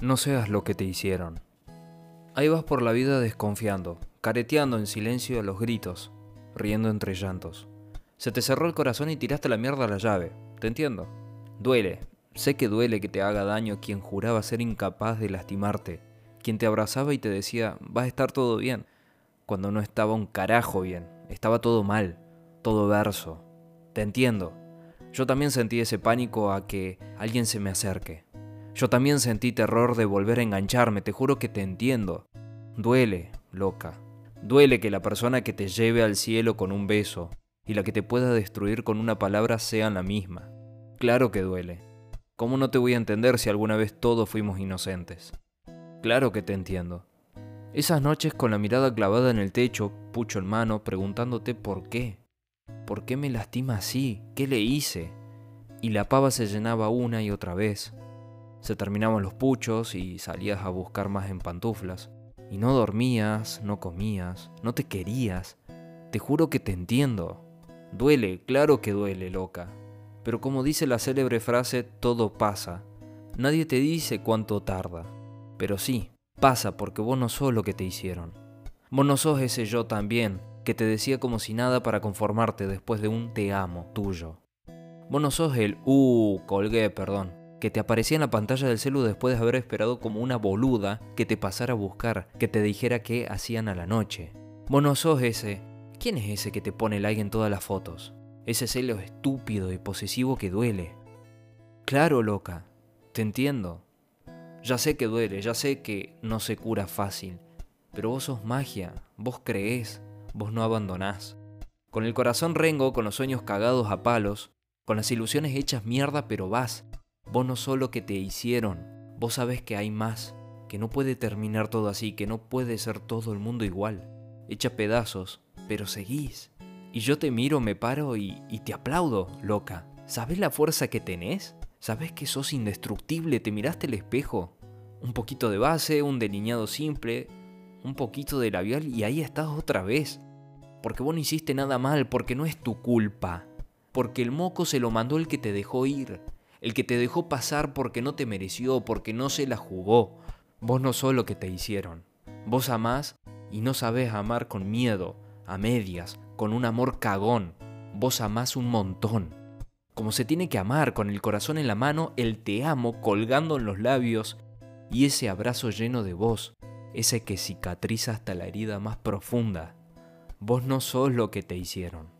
No seas lo que te hicieron. Ahí vas por la vida desconfiando, careteando en silencio a los gritos, riendo entre llantos. Se te cerró el corazón y tiraste la mierda a la llave. Te entiendo. Duele. Sé que duele que te haga daño quien juraba ser incapaz de lastimarte, quien te abrazaba y te decía, va a estar todo bien, cuando no estaba un carajo bien, estaba todo mal, todo verso. Te entiendo. Yo también sentí ese pánico a que alguien se me acerque. Yo también sentí terror de volver a engancharme, te juro que te entiendo. Duele, loca. Duele que la persona que te lleve al cielo con un beso y la que te pueda destruir con una palabra sean la misma. Claro que duele. ¿Cómo no te voy a entender si alguna vez todos fuimos inocentes? Claro que te entiendo. Esas noches con la mirada clavada en el techo, pucho en mano, preguntándote por qué. ¿Por qué me lastima así? ¿Qué le hice? Y la pava se llenaba una y otra vez. Se terminaban los puchos y salías a buscar más en pantuflas. Y no dormías, no comías, no te querías. Te juro que te entiendo. Duele, claro que duele, loca. Pero como dice la célebre frase, todo pasa. Nadie te dice cuánto tarda. Pero sí, pasa porque vos no sos lo que te hicieron. Vos no sos ese yo también, que te decía como si nada para conformarte después de un te amo tuyo. Vos no sos el uh, colgué, perdón, que te aparecía en la pantalla del celu después de haber esperado como una boluda que te pasara a buscar, que te dijera qué hacían a la noche. Vos no sos ese. ¿Quién es ese que te pone like en todas las fotos? Ese celo estúpido y posesivo que duele. Claro, loca, te entiendo. Ya sé que duele, ya sé que no se cura fácil, pero vos sos magia, vos creés, vos no abandonás. Con el corazón rengo, con los sueños cagados a palos, con las ilusiones hechas mierda, pero vas, Vos no solo que te hicieron, vos sabés que hay más, que no puede terminar todo así, que no puede ser todo el mundo igual. Echa pedazos, pero seguís. Y yo te miro, me paro y, te aplaudo, loca. ¿Sabes la fuerza que tenés? ¿Sabes que sos indestructible? ¿Te miraste el espejo? Un poquito de base, un delineado simple, un poquito de labial y ahí estás otra vez. Porque vos no hiciste nada mal, porque no es tu culpa. Porque el moco se lo mandó el que te dejó ir el que te dejó pasar porque no te mereció, porque no se la jugó. Vos no sos lo que te hicieron. Vos amás y no sabés amar con miedo, a medias, con un amor cagón. Vos amás un montón. Como se tiene que amar, con el corazón en la mano, el te amo colgando en los labios y ese abrazo lleno de vos, ese que cicatriza hasta la herida más profunda. Vos no sos lo que te hicieron.